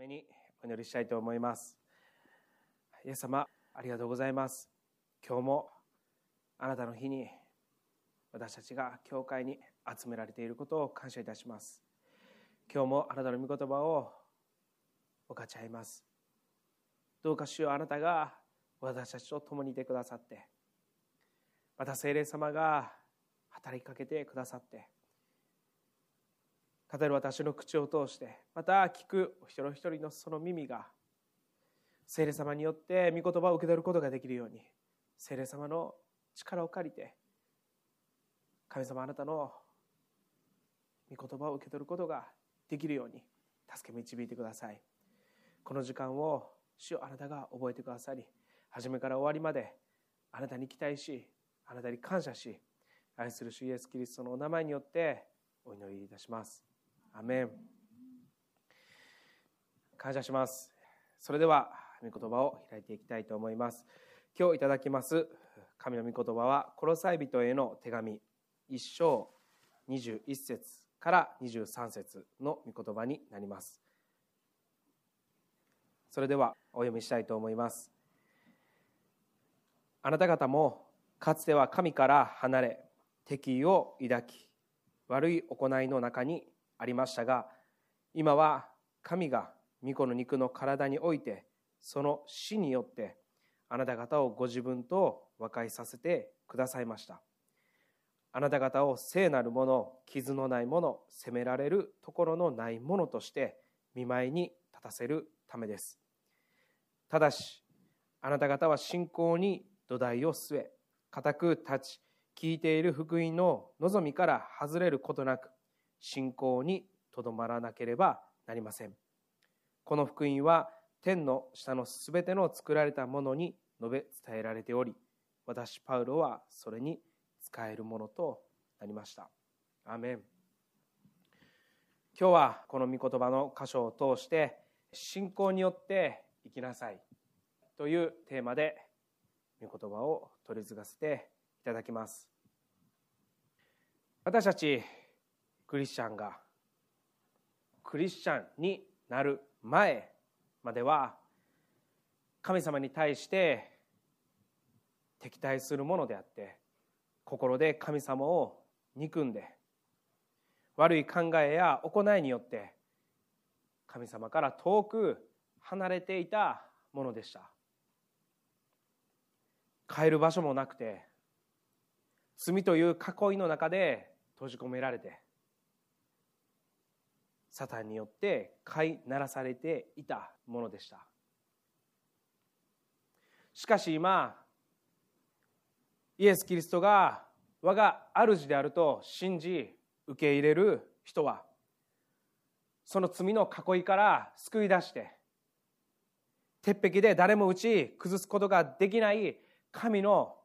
めにお祈りしたいと思います。イエス様ありがとうございます。今日もあなたの日に私たちが教会に集められていることを感謝いたします。今日もあなたの御言葉を分かち合います。どうか主よあなたが私たちと共にいてくださってまた聖霊様が働きかけてくださって語る私の口を通してまた聞くお一人お一人のその耳が聖霊様によって御言葉を受け取ることができるように聖霊様の力を借りて神様あなたの御言葉を受け取ることができるように助け導いてください。この時間を主をあなたが覚えてくださり初めから終わりまであなたに期待しあなたに感謝し愛する主イエス・キリストのお名前によってお祈りいたします。アメン感謝します。それでは御言葉を開いていきたいと思います。今日いただきます神の御言葉はコロサイ人への手紙。1章21節から23節の御言葉になります。それではお読みしたいと思います。あなた方もかつては神から離れ敵意を抱き悪い行いの中にありましたが今は神が御子の肉の体においてその死によってあなた方をご自分と和解させてくださいました。あなた方を聖なるもの傷のないもの責められるところのないものとして見舞いに立たせるためです。ただしあなた方は信仰に土台を据え固く立ち聞いている福音の望みから外れることなく信仰にとどまらなければなりません。この福音は天の下のすべての作られたものに述べ伝えられており私パウロはそれに使えるものとなりました。アメン。今日はこの御言葉の箇所を通して信仰によって生きなさいというテーマで御言葉を取り継がせていただきます。私たちクリスチャンがクリスチャンになる前までは神様に対して敵対するものであって心で神様を憎んで悪い考えや行いによって神様から遠く離れていたものでした。帰る場所もなくて罪という囲いの中で閉じ込められてサタンによって飼いならされていたものでした。しかし今イエス・キリストが我が主であると信じ受け入れる人はその罪の囲いから救い出して鉄壁で誰も打ち崩すことができない神の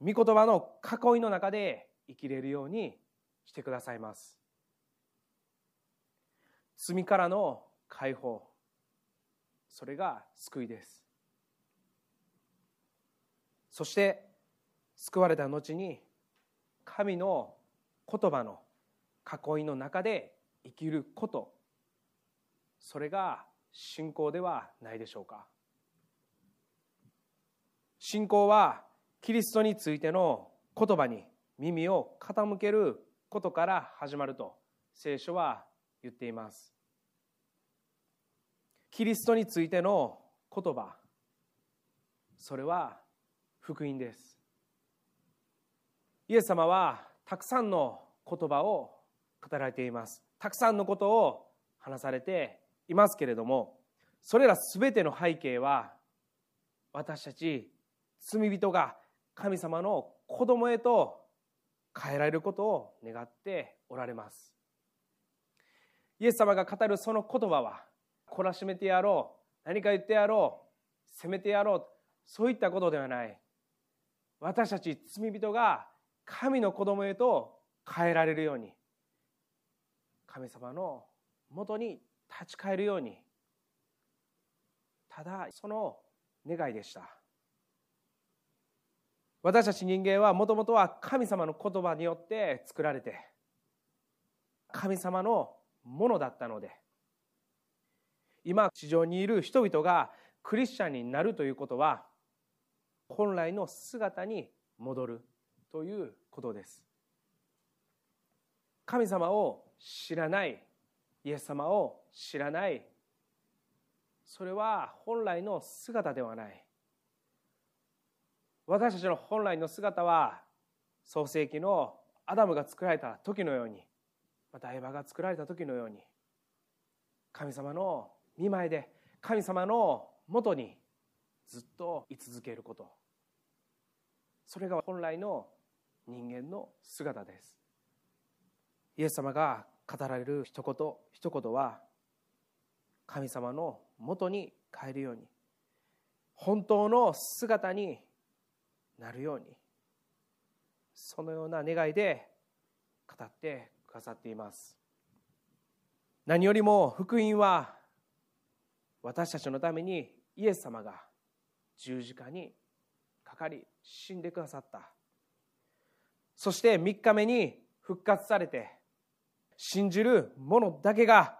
御言葉の囲いの中で生きれるようにしてくださいます。罪からの解放。それが救いです。そして救われた後に神の言葉の囲いの中で生きること。それが信仰ではないでしょうか。信仰はキリストについての言葉に耳を傾けることから始まると聖書は言っています。キリストについての言葉。それは福音です。イエス様はたくさんの言葉を語られています。たくさんのことを話されていますけれどもそれら全ての背景は私たち罪人が神様の子供へと変えられることを願っておられます。イエス様が語るその言葉は懲らしめてやろう。何か言ってやろう。責めてやろう。そういったことではない。私たち罪人が神の子供へと変えられるように。神様のもとに立ち返るように。ただその願いでした。私たち人間はもともとは神様の言葉によって作られて神様のものだったので今地上にいる人々がクリスチャンになるということは本来の姿に戻るということです。神様を知らないイエス様を知らない。それは本来の姿ではない。私たちの本来の姿は創世紀のアダムが作られた時のようにまたエヴァが作られた時のように神様の見舞いで神様のもとにずっと居続けること。それが本来の人間の姿です。イエス様が語られる一言一言は神様のもとに帰るように本当の姿になるようにそのような願いで語ってくださっています。何よりも福音は私たちのためにイエス様が十字架にかかり死んでくださった。そして3日目に復活されて信じる者だけが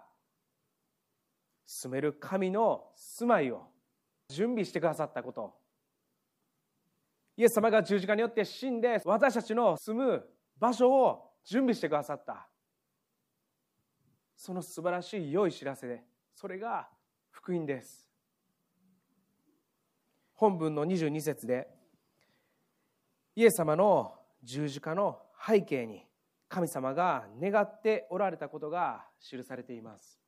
住める神の住まいを準備してくださったこと。イエス様が十字架によって死んで私たちの住む場所を準備してくださった。その素晴らしい良い知らせでそれが福音です。本文の22節でイエス様の十字架の背景に神様が願っておられたことが記されています。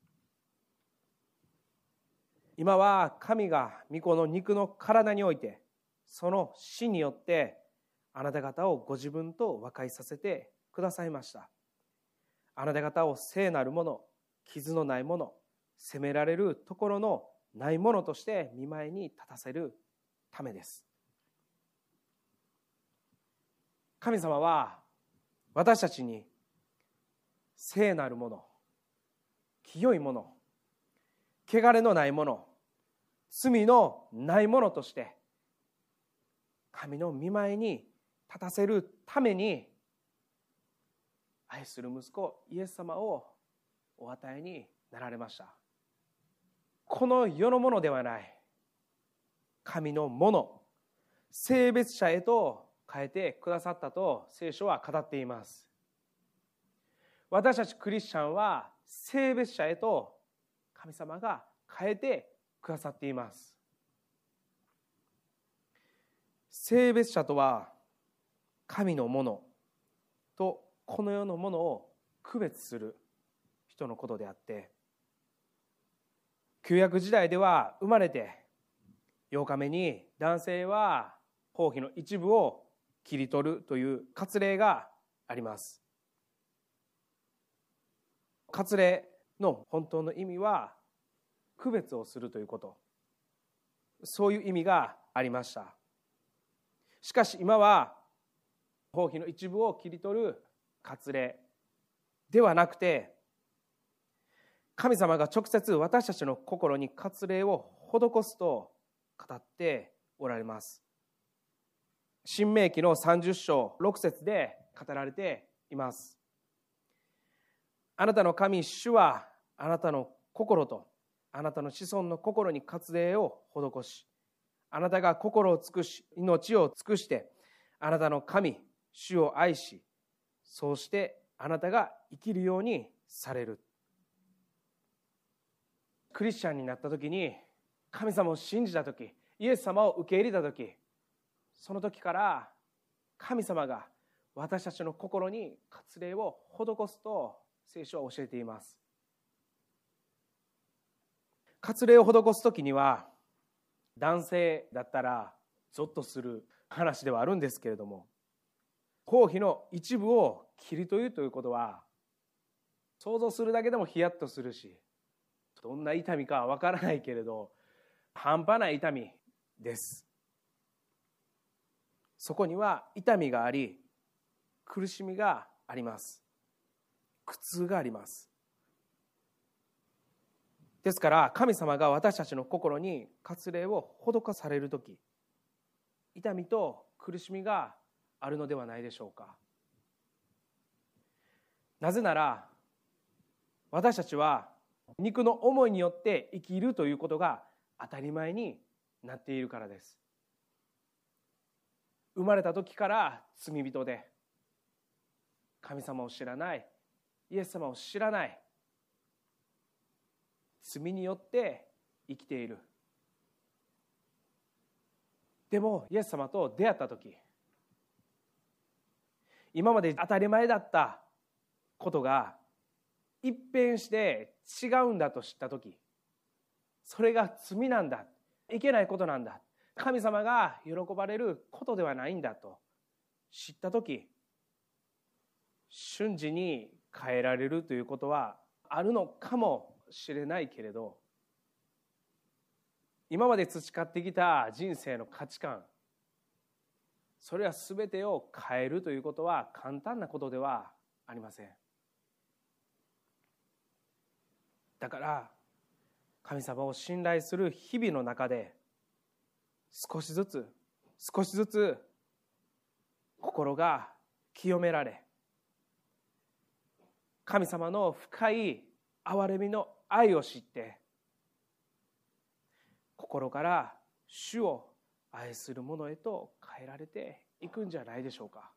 今は神が御子の肉の体においてその死によってあなた方をご自分と和解させてくださいました。あなた方を聖なるもの傷のないもの責められるところのないものとして見舞いに立たせるためです。神様は私たちに聖なるもの清いもの汚れのないもの罪のないものとして神の見舞いに立たせるために愛する息子イエス様をお与えになられました。この世のものではない。神のもの。性別者へと変えてくださったと聖書は語っています。私たちクリスチャンは性別者へと神様が変えてくださっています。性別者とは神のものとこの世のものを区別する人のことであって旧約時代では生まれて8日目に男性は包皮の一部を切り取るという割礼があります。割礼の本当の意味は区別をするということ。そういう意味がありました。しかし今は包皮の一部を切り取る割礼ではなくて神様が直接私たちの心に割礼を施すと語っておられます。新明記の30章6節で語られています。あなたの神主はあなたの心とあなたの子孫の心に割礼を施しあなたが心を尽くし命を尽くしてあなたの神主を愛しそうしてあなたが生きるようにされる。クリスチャンになった時に神様を信じた時イエス様を受け入れた時その時から神様が私たちの心に割礼を施すと聖書は教えています。割礼を施す時には男性だったらゾッとする話ではあるんですけれども頭皮の一部を切りというということは想像するだけでもヒヤッとするしどんな痛みかは分からないけれど半端ない痛みです。そこには痛みがあり苦しみがあります。苦痛があります。ですから神様が私たちの心に割礼を施される時痛みと苦しみがあるのではないでしょうか。なぜなら私たちは肉の思いによって生きるということが当たり前になっているからです。生まれた時から罪人で神様を知らないイエス様を知らない罪によって生きている。でもイエス様と出会った時今まで当たり前だったことが一変して違うんだと知った時それが罪なんだ。いけないことなんだ。神様が喜ばれることではないんだと知った時瞬時に変えられるということはあるのかもしれないけれど今まで培ってきた人生の価値観それは全てを変えるということは簡単なことではありません。だから神様を信頼する日々の中で少しずつ少しずつ心が清められ神様の深い憐れみの愛を知って心から主を愛する者へと変えられていくんじゃないでしょうか。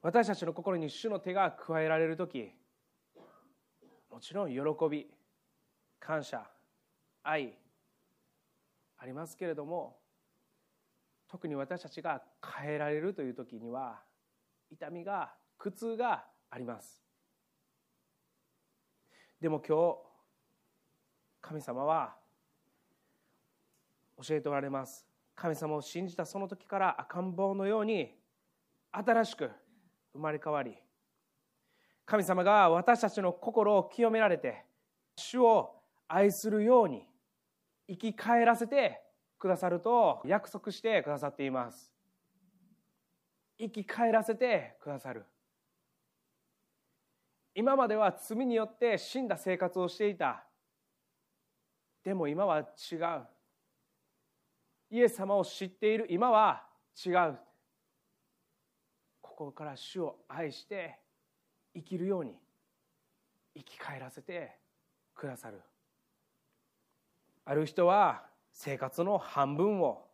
私たちの心に主の手が加えられる時もちろん喜び感謝愛ありますけれども特に私たちが変えられるという時には痛みが苦痛があります。でも今日神様は教えておられます。神様を信じたその時から赤ん坊のように新しく生まれ変わり神様が私たちの心を清められて主を愛するように生き返らせてくださると約束してくださっています。生き返らせてくださる。今までは罪によって死んだ生活をしていた。でも今は違う。イエス様を知っている今は違う。ここから主を愛して生きるように生き返らせてくださる。ある人は生活の半分を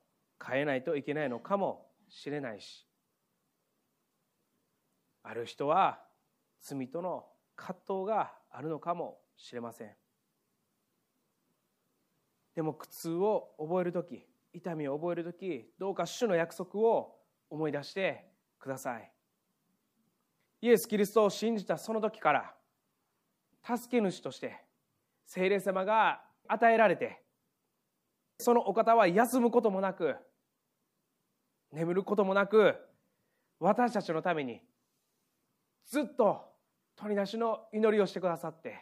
変えないといけないのかもしれないしある人は罪との葛藤があるのかもしれません。でも苦痛を覚える時痛みを覚える時どうか主の約束を思い出してください。イエス・キリストを信じたその時から助け主として聖霊様が与えられてそのお方は休むこともなく眠ることもなく私たちのためにずっと取り出しの祈りをしてくださって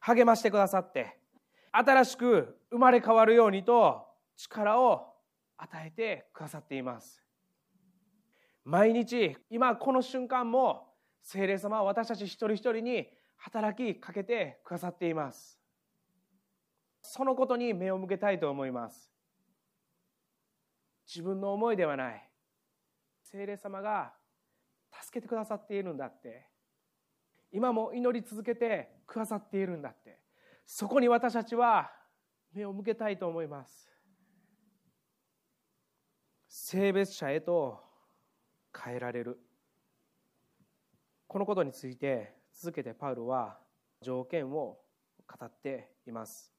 励ましてくださって新しく生まれ変わるようにと力を与えてくださっています。毎日今この瞬間も聖霊様は私たち一人一人に働きかけてくださっています。そのことに目を向けたいと思います。自分の思いではない。聖霊様が助けてくださっているんだって。今も祈り続けてくださっているんだって。そこに私たちは目を向けたいと思います。性別者へと変えられる。このことについて続けてパウルは条件を語っています。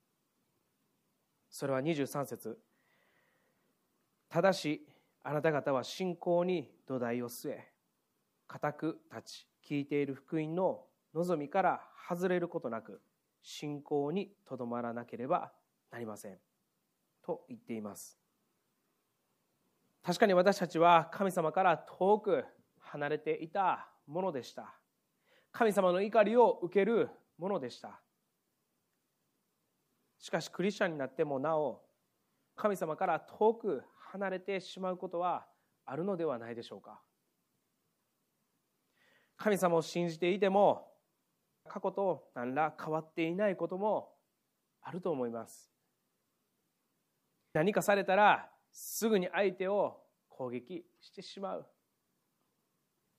それは23節。ただしあなた方は信仰に土台を据え固く立ち聞いている福音の望みから外れることなく信仰にとどまらなければなりません。と言っています。確かに私たちは神様から遠く離れていたものでした。神様の怒りを受けるものでした。しかしクリスチャンになってもなお神様から遠く離れてしまうことはあるのではないでしょうか。神様を信じていても過去と何ら変わっていないこともあると思います。何かされたらすぐに相手を攻撃してしまう。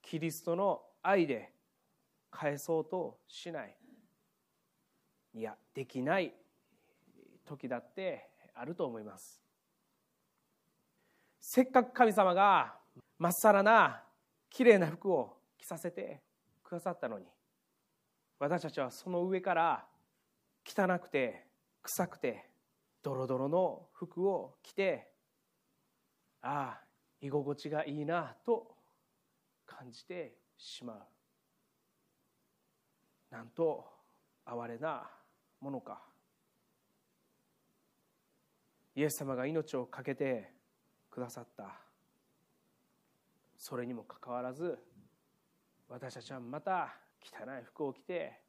キリストの愛で返そうとしない。いやできない時だってあると思います。せっかく神様がまっさらなきれいな服を着させてくださったのに私たちはその上から汚くて臭くてドロドロの服を着てああ居心地がいいなと感じてしまう。なんと哀れなものか。イエス様が命を懸けてくださった。それにもかかわらず私たちはまた汚い服を着て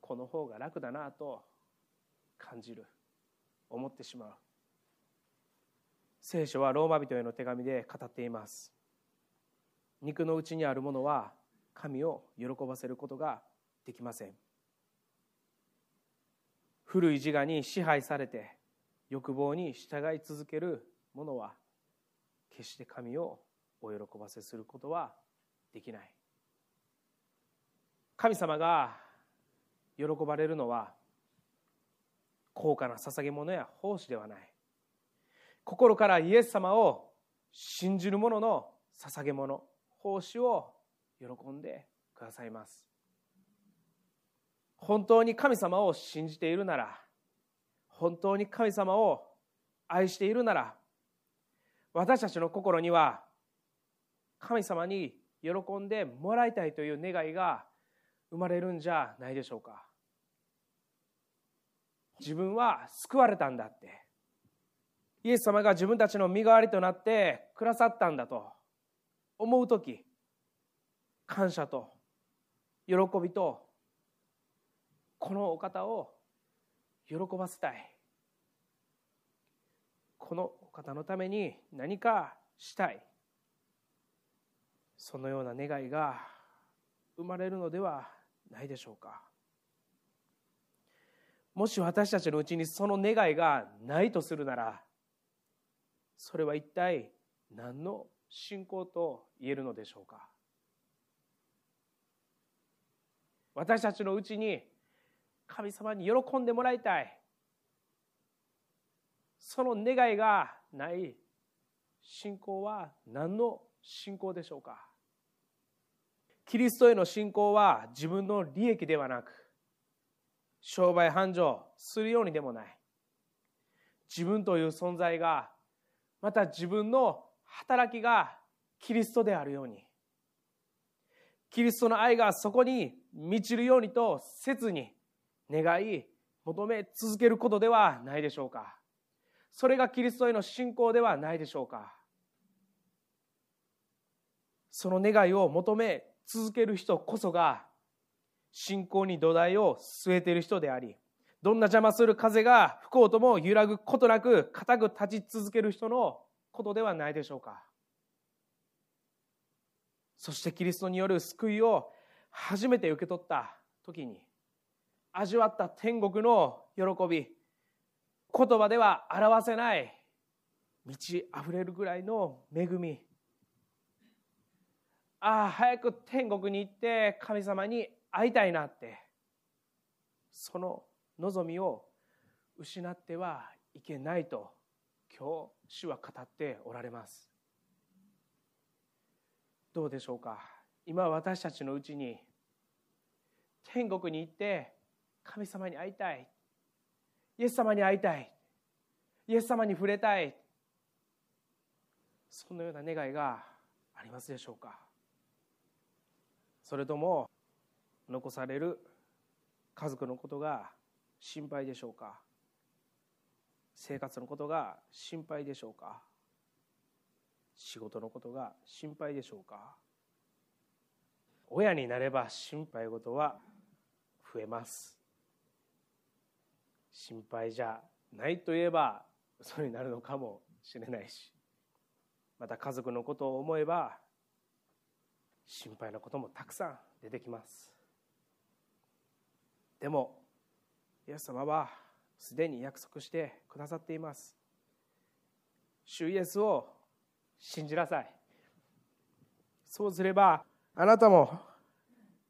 この方が楽だなと感じる思ってしまう。聖書はローマ人への手紙で語っています。肉の内にあるものは神を喜ばせることができません。古い自我に支配されて欲望に従い続ける者は決して神をお喜ばせすることはできない。神様が喜ばれるのは高価な捧げ物や奉仕ではない。心からイエス様を信じる者の捧げ物奉仕を喜んでくださいます。本当に神様を信じているなら本当に神様を愛しているなら私たちの心には神様に喜んでもらいたいという願いが生まれるんじゃないでしょうか。自分は救われたんだって。イエス様が自分たちの身代わりとなってくださったんだと思う時感謝と喜びとこのお方を喜ばせたい。このお方のために何かしたい。そのような願いが生まれるのではないでしょうか。もし私たちのうちにその願いがないとするならそれは一体何の信仰と言えるのでしょうか？私たちのうちに神様に喜んでもらいたい。その願いがない信仰は何の信仰でしょうか？キリストへの信仰は自分の利益ではなく商売繁盛するようにでもない。自分という存在がまた自分の働きがキリストであるように。キリストの愛がそこに満ちるようにと切に願い求め続けることではないでしょうか。それがキリストへの信仰ではないでしょうか。その願いを求め続ける人こそが信仰に土台を据えている人でありどんな邪魔する風が吹こうとも揺らぐことなく固く立ち続ける人のことではないでしょうか。そしてキリストによる救いを初めて受け取った時に味わった天国の喜び言葉では表せない満ち溢れるぐらいの恵み。ああ早く天国に行って神様に会いたいなって。その望みを失ってはいけないと今日主は語っておられます。どうでしょうか？今私たちのうちに天国に行って神様に会いたい。イエス様に会いたい。イエス様に触れたい。そのような願いがありますでしょうか？それとも残される家族のことが心配でしょうか？生活のことが心配でしょうか？仕事のことが心配でしょうか？親になれば心配事は増えます。心配じゃないといえば嘘になるのかもしれないしまた家族のことを思えば心配なこともたくさん出てきます。でもイエス様はすでに約束してくださっています。主イエスを信じなさい。そうすればあなたも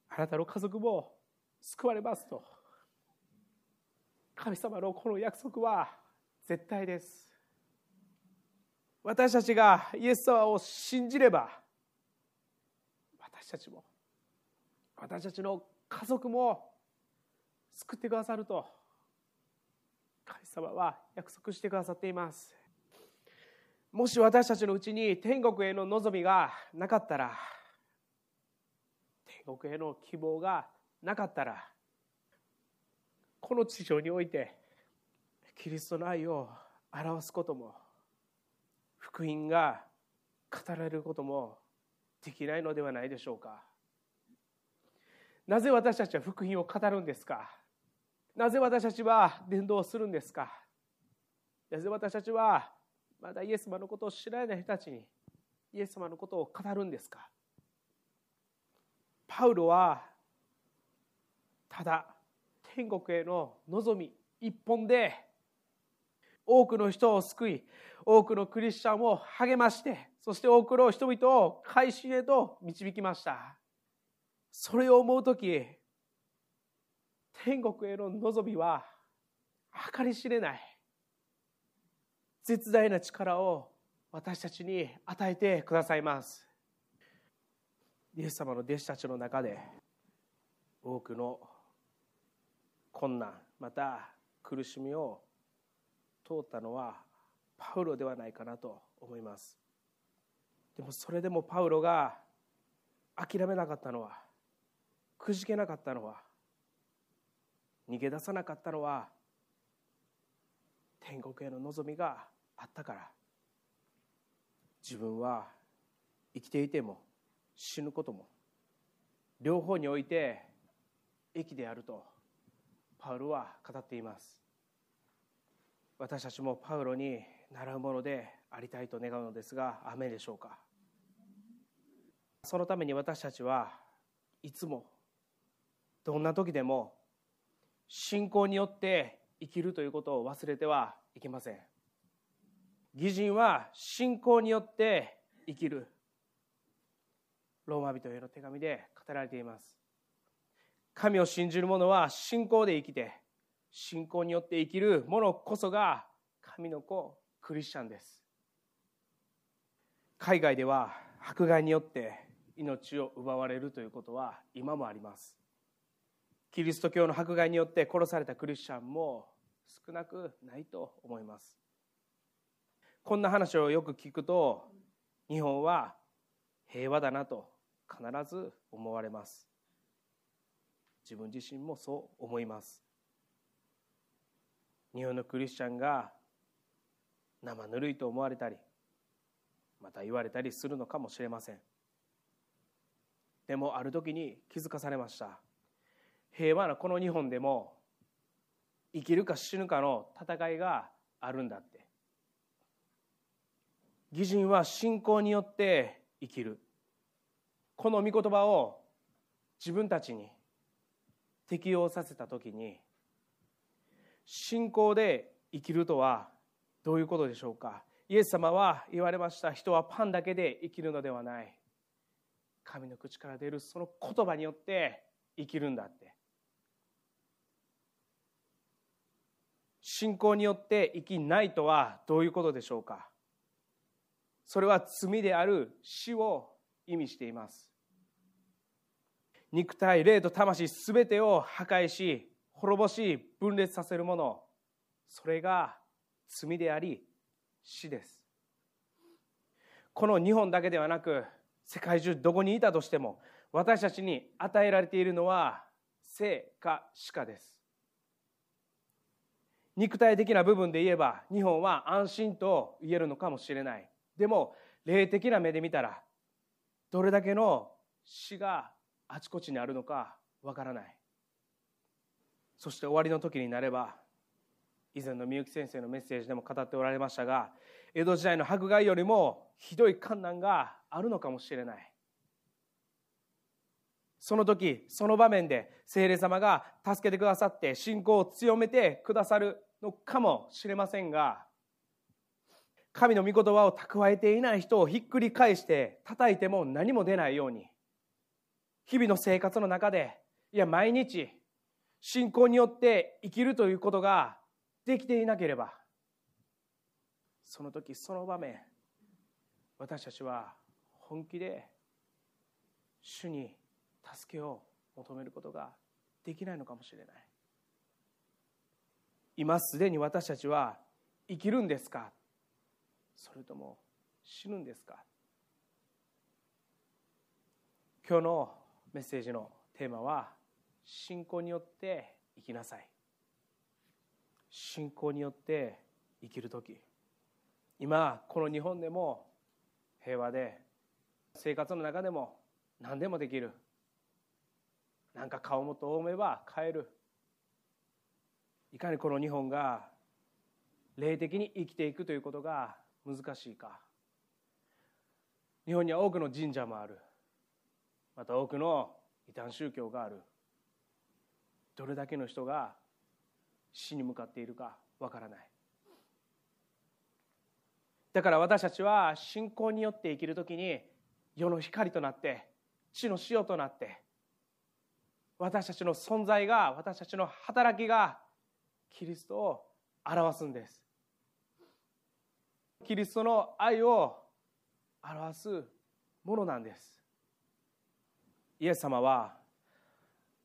あなたの家族も救われますと。神様のこの約束は絶対です。私たちがイエス様を信じれば私たちも私たちの家族も救ってくださると。神様は約束してくださっています。もし私たちのうちに天国への望みがなかったら天国への希望がなかったらこの地上においてキリストの愛を表すことも福音が語られることもできないのではないでしょうか。なぜ私たちは福音を語るんですか？なぜ私たちは伝道するんですか？なぜ私たちはまだイエス様のことを知らない人たちにイエス様のことを語るんですか？パウロはただ天国への望み一本で多くの人を救い多くのクリスチャンを励ましてそして多くの人々を改心へと導きました。それを思う時天国への望みは計り知れない。絶大な力を私たちに与えてくださいます。イエス様の弟子たちの中で多くの困難また苦しみを通ったのはパウロではないかなと思います。でもそれでもパウロが諦めなかったのはくじけなかったのは逃げ出さなかったのは天国への望みがあったから。自分は生きていても死ぬことも両方において益であるとパウロは語っています。私たちもパウロに習うものでありたいと願うのですが雨でしょうか。そのために私たちはいつもどんな時でも信仰によって生きるということを忘れてはいけません。義人は信仰によって生きる。ローマ人への手紙で語られています。神を信じる者は信仰で生きて信仰によって生きる者こそが神の子クリスチャンです。海外では迫害によって命を奪われるということは今もあります。キリスト教の迫害によって殺されたクリスチャンも少なくないと思います。こんな話をよく聞くと日本は平和だなと必ず思われます。自分自身もそう思います。日本のクリスチャンが生ぬるいと思われたりまた言われたりするのかもしれません。でもある時に気づかされました。平和なこの日本でも生きるか死ぬかの戦いがあるんだって。義人は信仰によって生きる。この御言葉を自分たちに適用させた時に信仰で生きるとはどういうことでしょうか。イエス様は言われました。人はパンだけで生きるのではない。神の口から出るその言葉によって生きるんだって。信仰によって生きないとはどういうことでしょうか？それは罪である死を意味しています。肉体霊と魂すべてを破壊し滅ぼし分裂させるもの。それが罪であり死です。この日本だけではなく世界中どこにいたとしても私たちに与えられているのは生か死かです。肉体的な部分で言えば日本は安心と言えるのかもしれない。でも霊的な目で見たらどれだけの死があちこちにあるのかわからない。そして終わりの時になれば以前のみゆき先生のメッセージでも語っておられましたが江戸時代の迫害よりもひどい困難があるのかもしれない。その時その場面で聖霊様が助けてくださって信仰を強めてくださるのかもしれませんが神の御言葉を蓄えていない人をひっくり返して叩いても何も出ないように日々の生活の中でいや毎日信仰によって生きるということができていなければその時その場面私たちは本気で主に助けを求めることができないのかもしれない。今すでに私たちは生きるんですか？それとも死ぬんですか？今日のメッセージのテーマは信仰によって生きなさい。信仰によって生きる時。今この日本でも平和で生活の中でも何でもできる。なんか顔元を思えば変える。いかにこの日本が霊的に生きていくということが難しいか。日本には多くの神社もある。また多くの異端宗教がある。どれだけの人が死に向かっているかわからない。だから私たちは信仰によって生きるときに世の光となって地の塩となって私たちの存在が私たちの働きがキリストを表すんです。キリストの愛を表すものなんです。イエス様は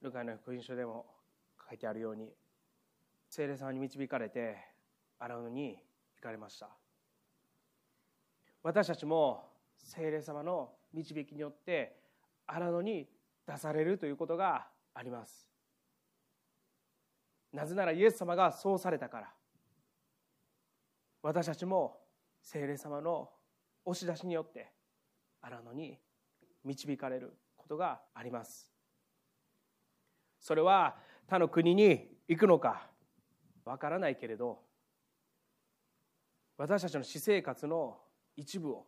ルカの福音書でも書いてあるように聖霊様に導かれて荒野に行かれました。私たちも聖霊様の導きによって荒野に出されるということがあります。なぜならイエス様がそうされたから。私たちも聖霊様の押し出しによって荒野に導かれることがあります。それは他の国に行くのかわからないけれど私たちの私生活の一部を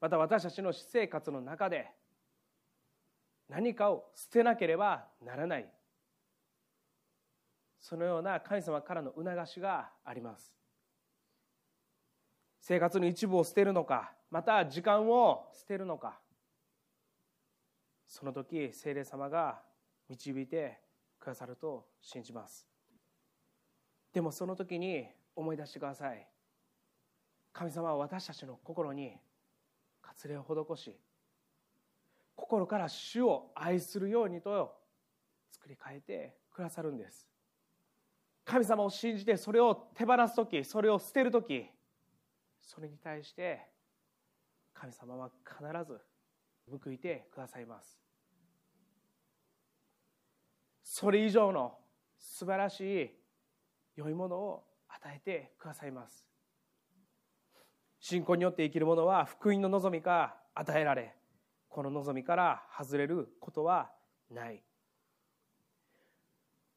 また私たちの私生活の中で何かを捨てなければならない。そのような神様からの促しがあります。生活の一部を捨てるのかまた時間を捨てるのかその時聖霊様が導いてくださると信じます。でもその時に思い出してください。神様は私たちの心に割礼を施し心から主を愛するようにと作り変えてくださるんです。神様を信じてそれを手放す時それを捨てる時それに対して神様は必ず報いてくださいます。それ以上の素晴らしい良いものを与えてくださいます。信仰によって生きる者は福音の望みが与えられこの望みから外れることはない。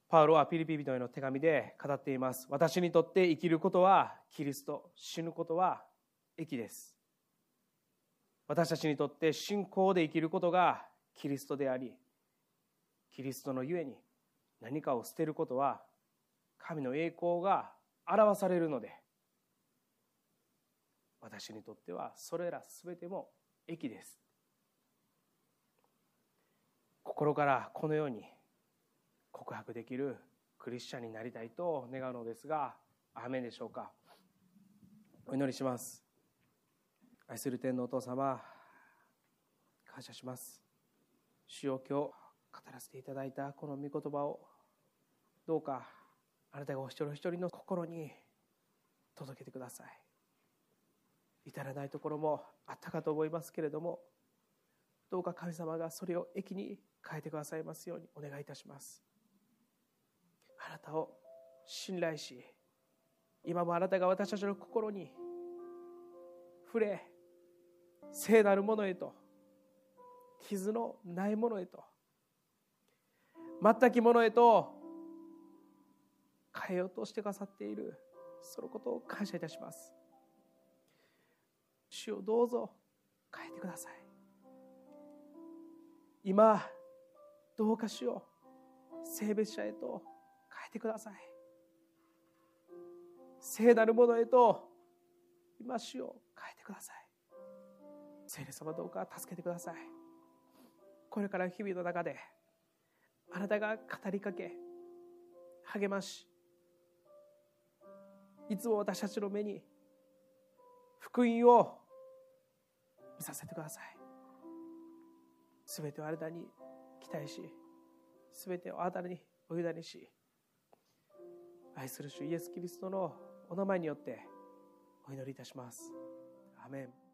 パウロはピリピ人への手紙で語っています。私にとって生きることはキリスト死ぬことは益です。私たちにとって信仰で生きることがキリストでありキリストのゆえに何かを捨てることは神の栄光が表されるので私にとってはそれら全ても益です。心からこのように告白できるクリスチャンになりたいと願うのですがアメンでしょうか？お祈りします。愛する天のお父様感謝します。主よ今日語らせていただいたこの御言葉をどうかあなたがお一人お一人の心に届けてください。至らないところもあったかと思いますけれどもどうか神様がそれを益に変えてくださいますようにお願いいたします。あなたを信頼し今もあなたが私たちの心に触れ聖なるものへと傷のないものへと全きものへと変えようとしてくださっているそのことを感謝いたします。主をどうぞ変えてください。今どうか主を性別者へとてください。聖なるものへと今主を変えてください。聖霊様どうか助けてください。これから日々の中であなたが語りかけ励ましいつも私たちの目に福音を見させてください。すべてをあなたに期待しすべてをあなたにお委ねし愛する主イエス・キリストのお名前によってお祈りいたします。アメン